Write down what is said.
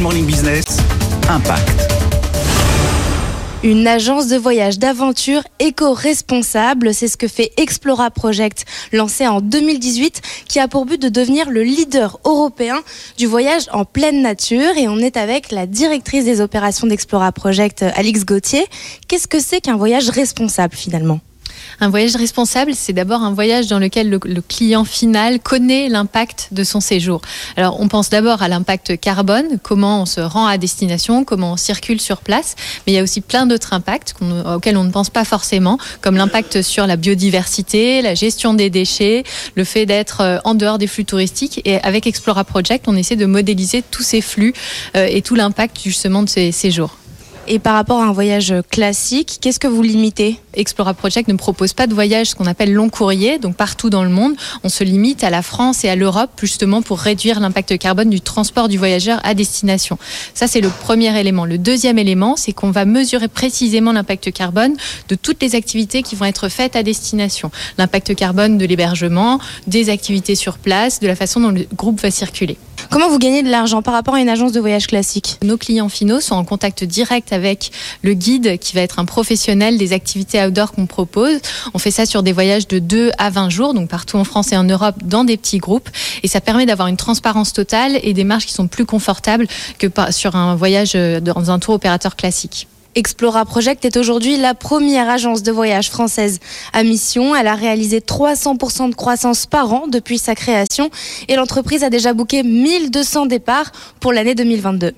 Morning Business, Impact. Une agence de voyage d'aventure éco-responsable, c'est ce que fait Explora Project, lancé en 2018, qui a pour but de devenir le leader européen du voyage en pleine nature. Et on est avec la directrice des opérations d'Explora Project, Alix Gauthier. Qu'est-ce que c'est qu'un voyage responsable finalement? Un voyage responsable, c'est d'abord un voyage dans lequel le, client final connaît l'impact de son séjour. Alors, on pense d'abord à l'impact carbone, comment on se rend à destination, comment on circule sur place, mais il y a aussi plein d'autres impacts auxquels on ne pense pas forcément, comme l'impact sur la biodiversité, la gestion des déchets, le fait d'être euh, en dehors des flux touristiques. Et avec Explora Project, on essaie de modéliser tous ces flux euh, et tout l'impact justement de ces séjours. Et par rapport à un voyage classique, qu'est-ce que vous limitez? Explora Project ne propose pas de voyage ce qu'on appelle long courrier, donc partout dans le monde. On se limite à la France et à l'Europe justement pour réduire l'impact carbone du transport du voyageur à destination. Ça, c'est le premier élément. Le deuxième élément, c'est qu'on va mesurer précisément l'impact carbone de toutes les activités qui vont être faites à destination. L'impact carbone de l'hébergement, des activités sur place, de la façon dont le groupe va circuler. Comment vous gagnez de l'argent par rapport à une agence de voyage classique? Nos clients finaux sont en contact direct avec le guide qui va être un professionnel des activités outdoor qu'on propose. On fait ça sur des voyages de 2 à 20 jours, donc partout en France et en Europe, dans des petits groupes. Et ça permet d'avoir une transparence totale et des marges qui sont plus confortables que sur un voyage euh, dans un tour opérateur classique. Explora Project est aujourd'hui la première agence de voyage française à mission. Elle a réalisé 300% de croissance par an depuis sa création et l'entreprise a déjà booké 1200 départs pour l'année 2022.